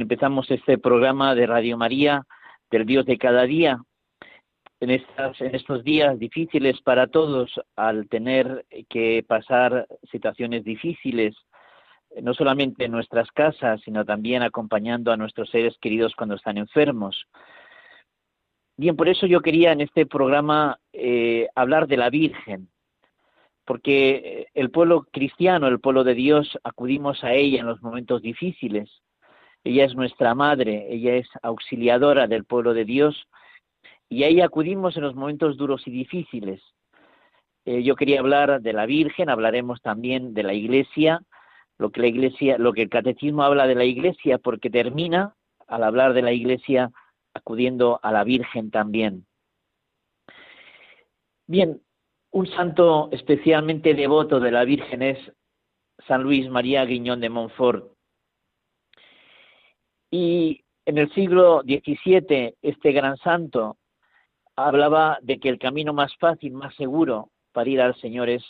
Empezamos este programa de Radio María del Dios de cada día. En, estos días difíciles para todos, al tener que pasar situaciones difíciles, no solamente en nuestras casas, sino también acompañando a nuestros seres queridos cuando están enfermos. Bien, por eso yo quería en este programa eh, hablar de la Virgen, porque el pueblo cristiano, el pueblo de Dios, acudimos a ella en los momentos difíciles ella es nuestra madre, ella es auxiliadora del pueblo de Dios y a ella acudimos en los momentos duros y difíciles. Eh, yo quería hablar de la Virgen, hablaremos también de la Iglesia, lo que la Iglesia, lo que el catecismo habla de la Iglesia, porque termina al hablar de la Iglesia acudiendo a la Virgen también. Bien, un santo especialmente devoto de la Virgen es San Luis María Guiñón de Montfort. Y en el siglo XVII, este gran santo hablaba de que el camino más fácil, más seguro para ir al Señor es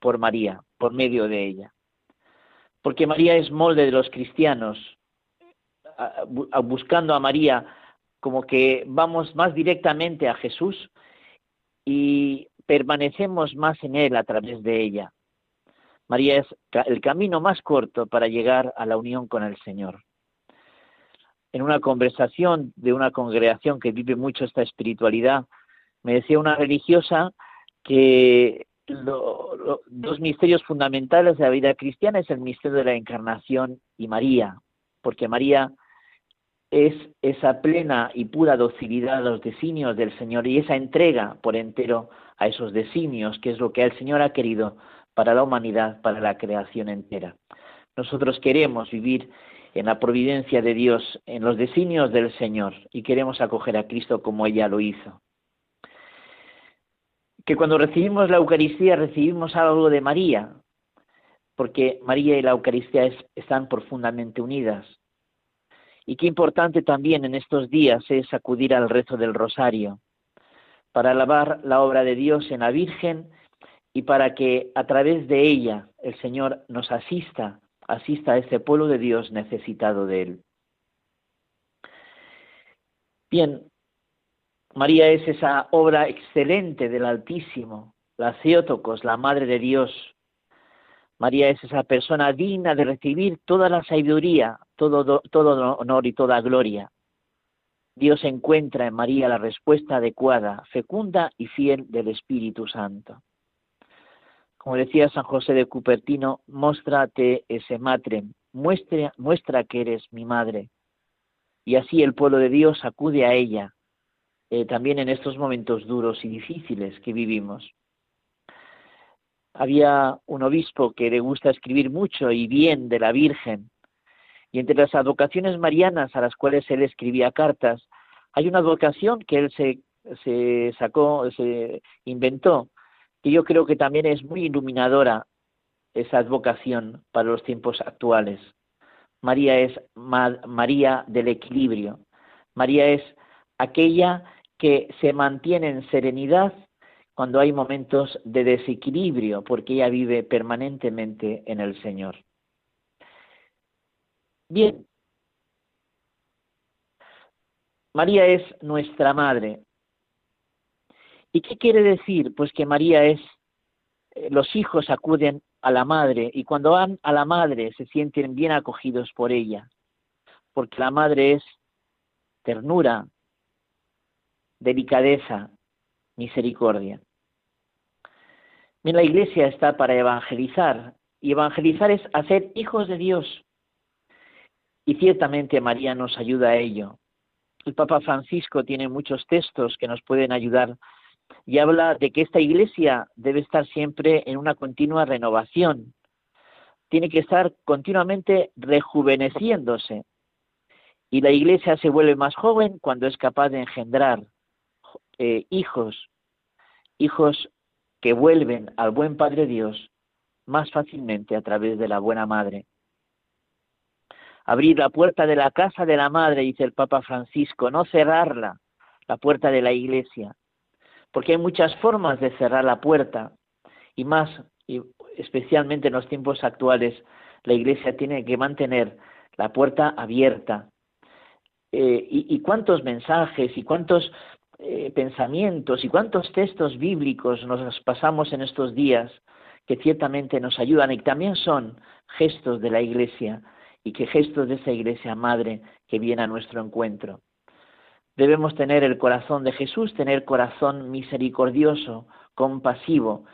por María, por medio de ella. Porque María es molde de los cristianos, buscando a María como que vamos más directamente a Jesús y permanecemos más en Él a través de ella. María es el camino más corto para llegar a la unión con el Señor en una conversación de una congregación que vive mucho esta espiritualidad, me decía una religiosa que los dos misterios fundamentales de la vida cristiana es el misterio de la encarnación y María, porque María es esa plena y pura docilidad a los designios del Señor y esa entrega por entero a esos designios, que es lo que el Señor ha querido para la humanidad, para la creación entera. Nosotros queremos vivir en la providencia de Dios, en los designios del Señor, y queremos acoger a Cristo como ella lo hizo. Que cuando recibimos la Eucaristía recibimos algo de María, porque María y la Eucaristía están profundamente unidas. Y qué importante también en estos días es acudir al rezo del rosario, para alabar la obra de Dios en la Virgen y para que a través de ella el Señor nos asista asista a este pueblo de Dios necesitado de él. Bien, María es esa obra excelente del Altísimo, la Theotokos, la Madre de Dios. María es esa persona digna de recibir toda la sabiduría, todo, todo honor y toda gloria. Dios encuentra en María la respuesta adecuada, fecunda y fiel del Espíritu Santo. Como decía San José de Cupertino, muéstrate ese madre, muestra, muestra que eres mi madre. Y así el pueblo de Dios acude a ella, eh, también en estos momentos duros y difíciles que vivimos. Había un obispo que le gusta escribir mucho y bien de la Virgen, y entre las advocaciones marianas a las cuales él escribía cartas, hay una advocación que él se, se sacó, se inventó, que yo creo que también es muy iluminadora esa advocación para los tiempos actuales. María es María del equilibrio. María es aquella que se mantiene en serenidad cuando hay momentos de desequilibrio, porque ella vive permanentemente en el Señor. Bien, María es nuestra madre, ¿Y qué quiere decir? Pues que María es, eh, los hijos acuden a la madre y cuando van a la madre se sienten bien acogidos por ella, porque la madre es ternura, delicadeza, misericordia. La iglesia está para evangelizar y evangelizar es hacer hijos de Dios. Y ciertamente María nos ayuda a ello. El Papa Francisco tiene muchos textos que nos pueden ayudar y habla de que esta iglesia debe estar siempre en una continua renovación, tiene que estar continuamente rejuveneciéndose. Y la iglesia se vuelve más joven cuando es capaz de engendrar eh, hijos, hijos que vuelven al buen Padre Dios más fácilmente a través de la buena Madre. Abrir la puerta de la casa de la Madre, dice el Papa Francisco, no cerrarla, la puerta de la iglesia, porque hay muchas formas de cerrar la puerta y más, y especialmente en los tiempos actuales, la iglesia tiene que mantener la puerta abierta. Eh, y, cuántos mensajes y cuántos eh, pensamientos y cuántos textos bíblicos nos pasamos en estos días que ciertamente nos ayudan y también son gestos de la iglesia y que gestos de esa iglesia madre que viene a nuestro encuentro. Debemos tener el corazón de Jesús, tener corazón misericordioso, compasivo,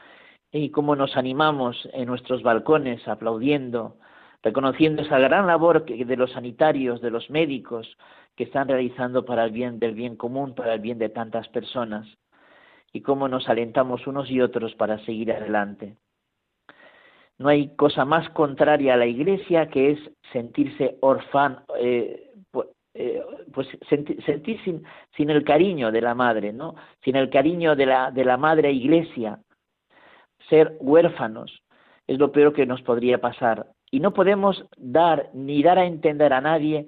y cómo nos animamos en nuestros balcones aplaudiendo, reconociendo esa gran labor de los sanitarios, de los médicos, que están realizando para el bien del bien común, para el bien de tantas personas, y cómo nos alentamos unos y otros para seguir adelante. No hay cosa más contraria a la Iglesia que es sentirse orfán, eh, eh, pues sentir, sin, sin, el cariño de la madre, ¿no? Sin el cariño de la, de la madre Iglesia, ser huérfanos es lo peor que nos podría pasar. Y no podemos dar ni dar a entender a nadie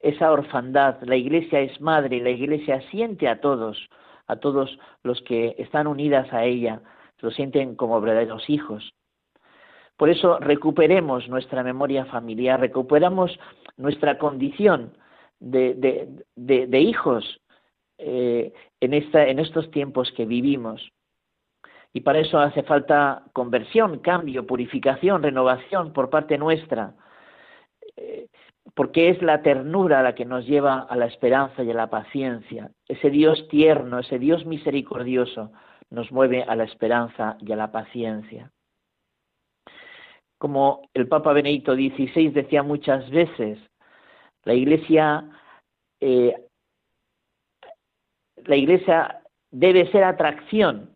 esa orfandad. La Iglesia es madre, la Iglesia siente a todos, a todos los que están unidas a ella, lo sienten como verdaderos hijos. Por eso recuperemos nuestra memoria familiar, recuperamos nuestra condición de, de, hijos eh, en, esta, en estos tiempos que vivimos. Y para eso hace falta conversión, cambio, purificación, renovación por parte nuestra, eh, porque es la ternura la que nos lleva a la esperanza y a la paciencia. Ese Dios tierno, ese Dios misericordioso nos mueve a la esperanza y a la paciencia. Como el Papa Benedicto XVI decía muchas veces, la Iglesia, eh, la Iglesia debe ser atracción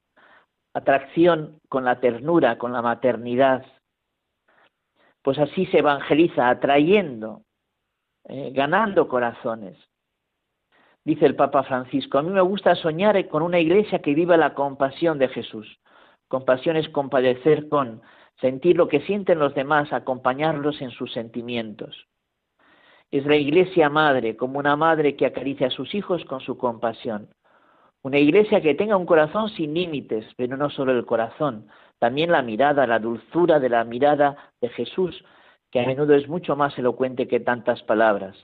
atracción con la ternura, con la maternidad. Pues así se evangeliza, atrayendo, eh, ganando corazones. Dice el Papa Francisco, a mí me gusta soñar con una iglesia que viva la compasión de Jesús. Compasión es compadecer con, sentir lo que sienten los demás, acompañarlos en sus sentimientos. Es la iglesia madre, como una madre que acaricia a sus hijos con su compasión. Una iglesia que tenga un corazón sin límites, pero no solo el corazón, también la mirada, la dulzura de la mirada de Jesús, que a menudo es mucho más elocuente que tantas palabras.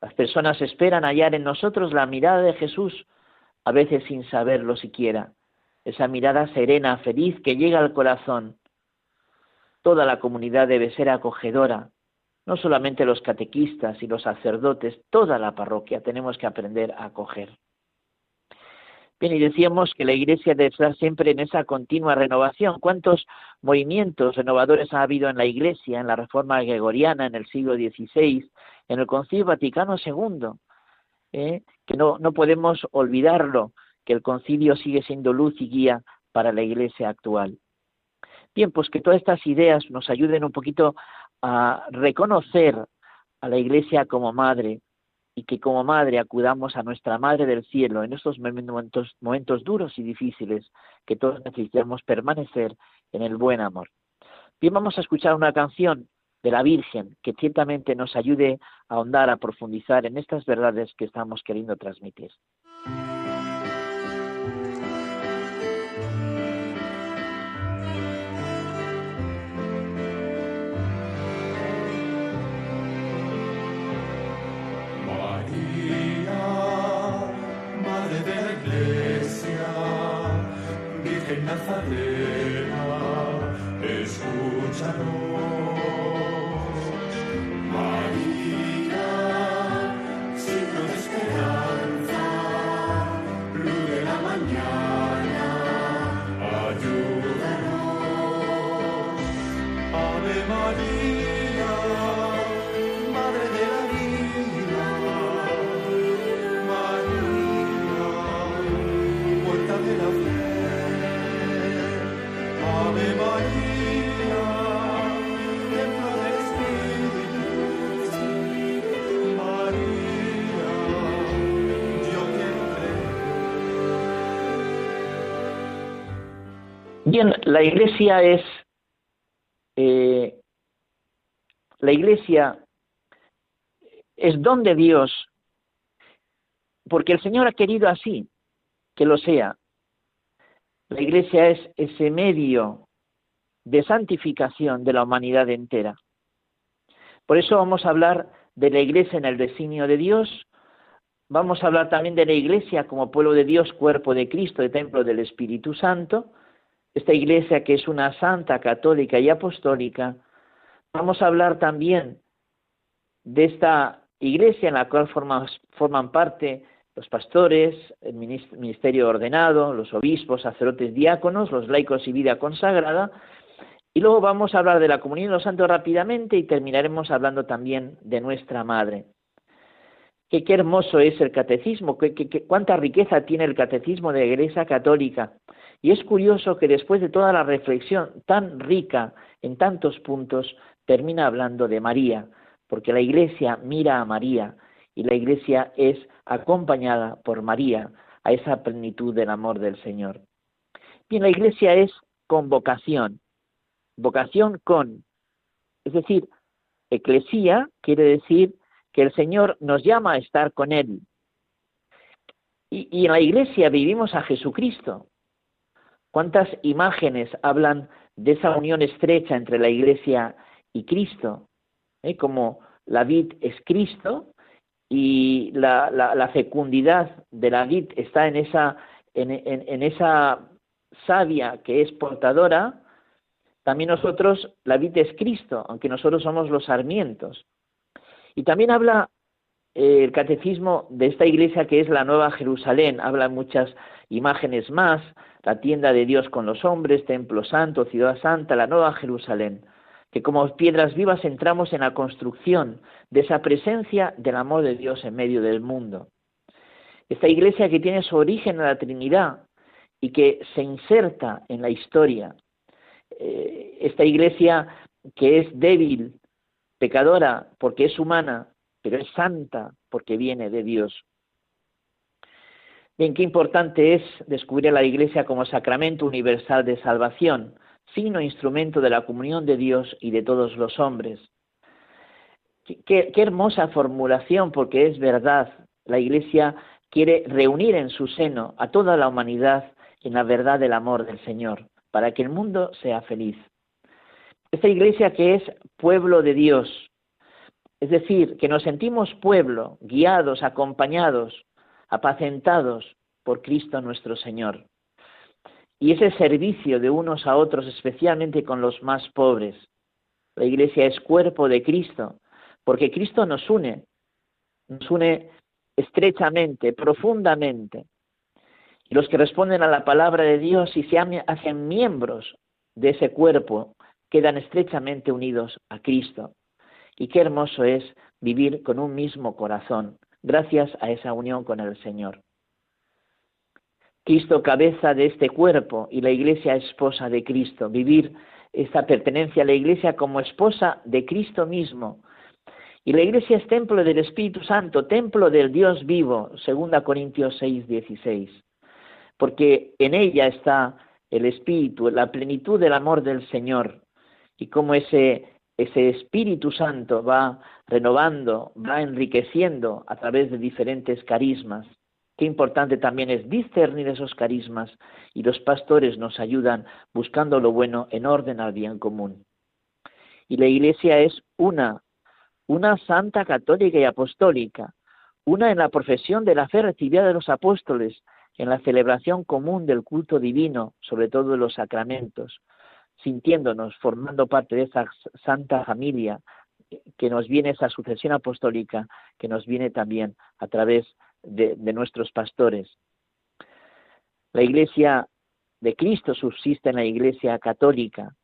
Las personas esperan hallar en nosotros la mirada de Jesús, a veces sin saberlo siquiera, esa mirada serena, feliz, que llega al corazón. Toda la comunidad debe ser acogedora, no solamente los catequistas y los sacerdotes, toda la parroquia tenemos que aprender a acoger. Bien, y decíamos que la Iglesia debe estar siempre en esa continua renovación. ¿Cuántos movimientos renovadores ha habido en la Iglesia, en la Reforma Gregoriana, en el siglo XVI, en el Concilio Vaticano II? ¿Eh? Que no, no podemos olvidarlo, que el concilio sigue siendo luz y guía para la Iglesia actual. Bien, pues que todas estas ideas nos ayuden un poquito a reconocer a la Iglesia como madre, y que como madre acudamos a nuestra Madre del Cielo en estos momentos, duros y difíciles que todos necesitamos permanecer en el buen amor. Bien, vamos a escuchar una canción de la Virgen que ciertamente nos ayude a ahondar, a profundizar en estas verdades que estamos queriendo transmitir. Nazarena, escúchanos. Bien, la iglesia es eh, la iglesia es don de Dios, porque el Señor ha querido así que lo sea. La iglesia es ese medio de santificación de la humanidad entera. Por eso vamos a hablar de la iglesia en el designio de Dios, vamos a hablar también de la iglesia como pueblo de Dios, cuerpo de Cristo, de templo del Espíritu Santo, esta iglesia que es una santa, católica y apostólica, vamos a hablar también de esta iglesia en la cual forman, parte los pastores, el ministerio ordenado, los obispos, sacerdotes, diáconos, los laicos y vida consagrada. Y luego vamos a hablar de la comunión de los santos rápidamente y terminaremos hablando también de nuestra madre. Qué, qué hermoso es el catecismo, qué, cuánta riqueza tiene el catecismo de la Iglesia Católica. Y es curioso que después de toda la reflexión tan rica en tantos puntos, termina hablando de María, porque la Iglesia mira a María y la Iglesia es acompañada por María a esa plenitud del amor del Señor. Bien, la Iglesia es con vocación, vocación con, es decir, eclesía quiere decir que el Señor nos llama a estar con Él. Y en la Iglesia vivimos a Jesucristo, ¿Cuántas imágenes hablan de esa unión estrecha entre la Iglesia y Cristo? ¿Eh? Como la vid es Cristo y la, fecundidad de la vid está en esa, en, esa savia que es portadora, también nosotros, la vid es Cristo, aunque nosotros somos los sarmientos. Y también habla eh, el catecismo de esta iglesia que es la Nueva Jerusalén, habla muchas imágenes más, la tienda de Dios con los hombres, templo santo, ciudad santa, la nueva Jerusalén, que como piedras vivas entramos en la construcción de esa presencia del amor de Dios en medio del mundo. Esta iglesia que tiene su origen en la Trinidad y que se inserta en la historia. Eh, esta iglesia que es débil, pecadora, porque es humana, pero es santa porque viene de Dios. Bien, qué importante es descubrir a la Iglesia como sacramento universal de salvación, signo e instrumento de la comunión de Dios y de todos los hombres. Qué hermosa formulación, porque es verdad. La Iglesia quiere reunir en su seno a toda la humanidad en la verdad del amor del Señor, para que el mundo sea feliz. Esta iglesia que es pueblo de Dios, es decir, que nos sentimos pueblo, guiados, acompañados, apacentados por Cristo nuestro Señor. Y ese servicio de unos a otros, especialmente con los más pobres. La Iglesia es cuerpo de Cristo, porque Cristo nos une, nos une estrechamente, profundamente. Y los que responden a la palabra de Dios y se hacen miembros de ese cuerpo, quedan estrechamente unidos a Cristo. Y qué hermoso es vivir con un mismo corazón, gracias a esa unión con el Señor. Cristo cabeza de este cuerpo y la iglesia esposa de Cristo, vivir esta pertenencia a la iglesia como esposa de Cristo mismo. Y la iglesia es templo del Espíritu Santo, templo del Dios vivo, 2 Corintios 6, 16. Porque en ella está el Espíritu, la plenitud del amor del Señor. Y como ese, ese Espíritu Santo va renovando, va enriqueciendo a través de diferentes carismas. Qué importante también es discernir esos carismas y los pastores nos ayudan buscando lo bueno en orden al bien común. Y la Iglesia es una, una santa católica y apostólica, una en la profesión de la fe recibida de los apóstoles, en la celebración común del culto divino, sobre todo de los sacramentos, sintiéndonos, formando parte de esa santa familia, que nos viene esa sucesión apostólica, que nos viene también a través de, nuestros pastores. La iglesia de Cristo subsiste en la iglesia católica.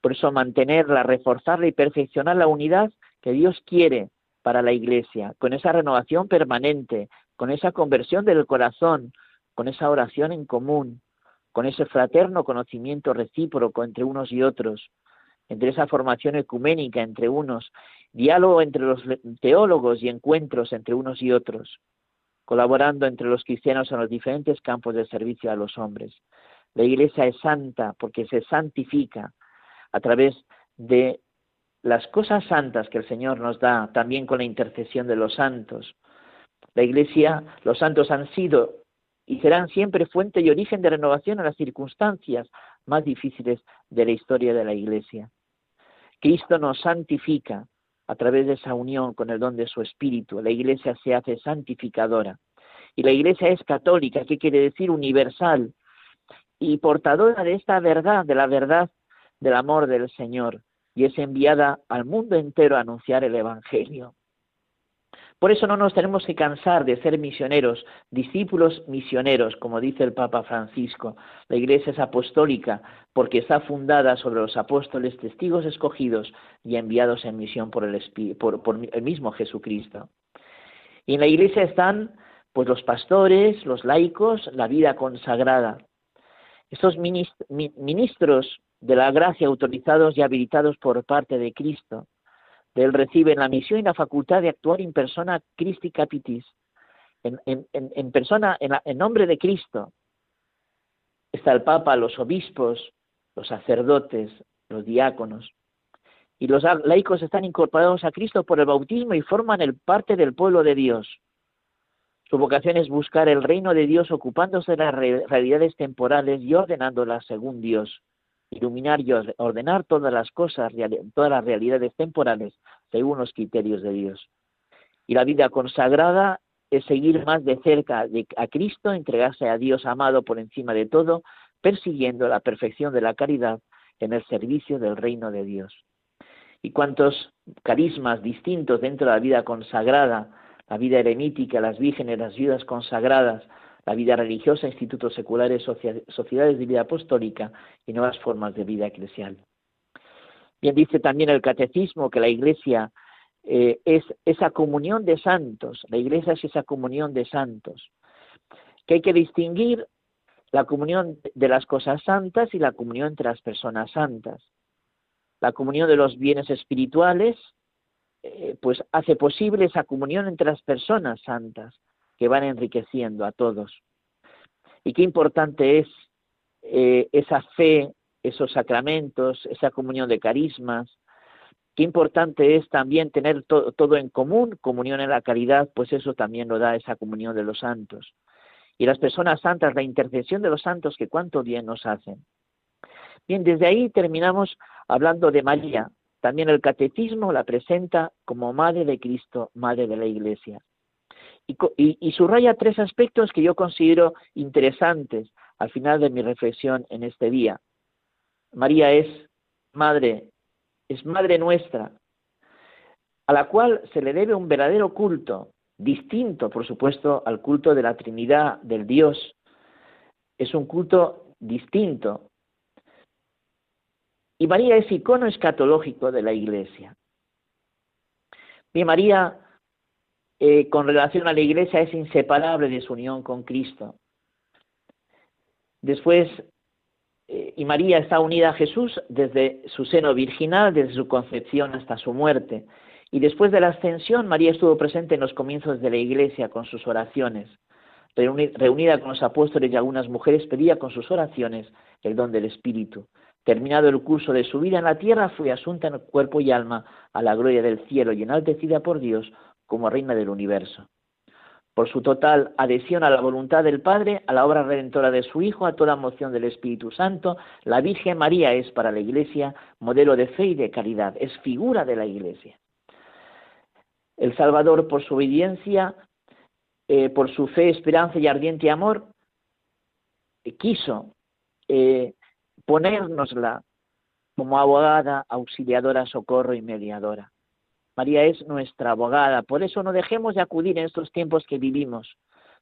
Por eso mantenerla, reforzarla y perfeccionar la unidad que Dios quiere para la iglesia, con esa renovación permanente, con esa conversión del corazón, con esa oración en común, con ese fraterno conocimiento recíproco entre unos y otros, entre esa formación ecuménica entre unos, diálogo entre los teólogos y encuentros entre unos y otros, colaborando entre los cristianos en los diferentes campos de servicio a los hombres. La Iglesia es santa porque se santifica a través de las cosas santas que el Señor nos da, también con la intercesión de los santos. La Iglesia, los santos han sido y serán siempre fuente y origen de renovación en las circunstancias más difíciles de la historia de la Iglesia. Cristo nos santifica a través de esa unión con el don de su Espíritu. La Iglesia se hace santificadora. Y la Iglesia es católica, ¿qué quiere decir? Universal y portadora de esta verdad, de la verdad del amor del Señor. Y es enviada al mundo entero a anunciar el Evangelio. Por eso no nos tenemos que cansar de ser misioneros, discípulos misioneros, como dice el Papa Francisco. La Iglesia es apostólica porque está fundada sobre los apóstoles, testigos escogidos y enviados en misión por el, por, el mismo Jesucristo. Y en la Iglesia están pues los pastores, los laicos, la vida consagrada. Estos ministros de la gracia autorizados y habilitados por parte de Cristo él reciben la misión y la facultad de actuar en persona Christi Capitis, en persona, en, nombre de Cristo. Está el Papa, los obispos, los sacerdotes, los diáconos. Y los laicos están incorporados a Cristo por el bautismo y forman el parte del pueblo de Dios. Su vocación es buscar el reino de Dios ocupándose de las realidades temporales y ordenándolas según Dios iluminar y ordenar todas las cosas, todas las realidades temporales según los criterios de Dios. Y la vida consagrada es seguir más de cerca a Cristo, entregarse a Dios amado por encima de todo, persiguiendo la perfección de la caridad en el servicio del reino de Dios. Y cuántos carismas distintos dentro de la vida consagrada, la vida eremítica, las vírgenes, las viudas consagradas, la vida religiosa, institutos seculares, sociedades de vida apostólica y nuevas formas de vida eclesial. Bien dice también el catecismo que la Iglesia eh, es esa comunión de santos, la Iglesia es esa comunión de santos, que hay que distinguir la comunión de las cosas santas y la comunión entre las personas santas. La comunión de los bienes espirituales, eh, pues hace posible esa comunión entre las personas santas que van enriqueciendo a todos. Y qué importante es eh, esa fe, esos sacramentos, esa comunión de carismas. Qué importante es también tener todo en común, comunión en la caridad, pues eso también lo da esa comunión de los santos. Y las personas santas, la intercesión de los santos, que cuánto bien nos hacen. Bien, desde ahí terminamos hablando de María. También el catecismo la presenta como Madre de Cristo, Madre de la Iglesia y, subraya tres aspectos que yo considero interesantes al final de mi reflexión en este día. María es madre, es madre nuestra, a la cual se le debe un verdadero culto, distinto, por supuesto, al culto de la Trinidad, del Dios. Es un culto distinto. Y María es icono escatológico de la Iglesia. Y María eh, con relación a la Iglesia es inseparable de su unión con Cristo. Después, eh, y María está unida a Jesús desde su seno virginal, desde su concepción hasta su muerte. Y después de la ascensión, María estuvo presente en los comienzos de la Iglesia con sus oraciones. Reunida con los apóstoles y algunas mujeres, pedía con sus oraciones el don del Espíritu. Terminado el curso de su vida en la tierra, fue asunta en cuerpo y alma a la gloria del cielo y enaltecida por Dios como reina del universo. Por su total adhesión a la voluntad del Padre, a la obra redentora de su Hijo, a toda moción del Espíritu Santo, la Virgen María es para la Iglesia modelo de fe y de caridad, es figura de la Iglesia. El Salvador, por su obediencia, eh, por su fe, esperanza y ardiente amor, quiso eh, ponérnosla como abogada, auxiliadora, socorro y mediadora. María es nuestra abogada, por eso no dejemos de acudir en estos tiempos que vivimos.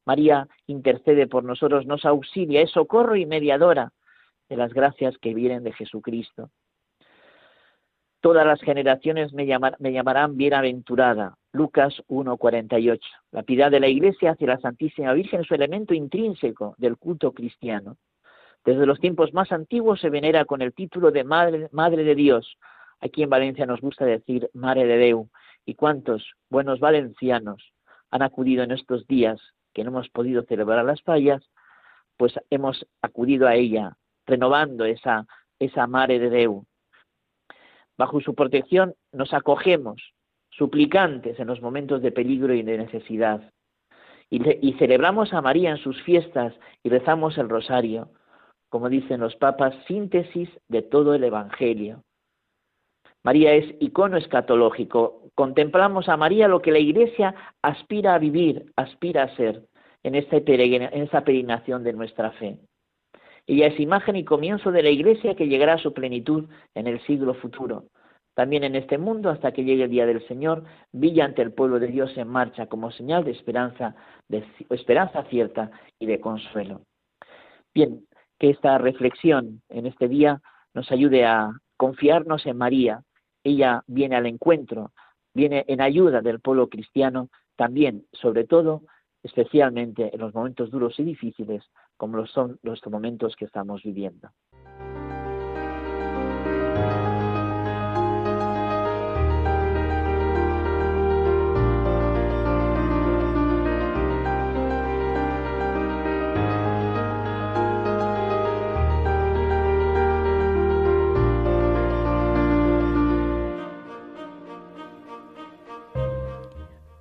María intercede por nosotros, nos auxilia, es socorro y mediadora de las gracias que vienen de Jesucristo. Todas las generaciones me, llamarán bienaventurada. Lucas 1.48. La piedad de la Iglesia hacia la Santísima Virgen es su elemento intrínseco del culto cristiano. Desde los tiempos más antiguos se venera con el título de Madre de Dios, Aquí en Valencia nos gusta decir Mare de Deu. ¿Y cuántos buenos valencianos han acudido en estos días que no hemos podido celebrar las fallas? Pues hemos acudido a ella renovando esa, Mare de Deu. Bajo su protección nos acogemos, suplicantes en los momentos de peligro y de necesidad. Y celebramos a María en sus fiestas y rezamos el rosario, como dicen los papas, síntesis de todo el Evangelio. María es icono escatológico. Contemplamos a María lo que la Iglesia aspira a vivir, aspira a ser en esta, en peregrinación de nuestra fe. Ella es imagen y comienzo de la Iglesia que llegará a su plenitud en el siglo futuro. También en este mundo, hasta que llegue el día del Señor, brilla ante el pueblo de Dios en marcha como señal de esperanza, de esperanza cierta y de consuelo. Bien, que esta reflexión en este día nos ayude a confiarnos en María, ella viene al encuentro, viene en ayuda del pueblo cristiano, también, sobre todo, especialmente en los momentos duros y difíciles, como son los momentos que estamos viviendo.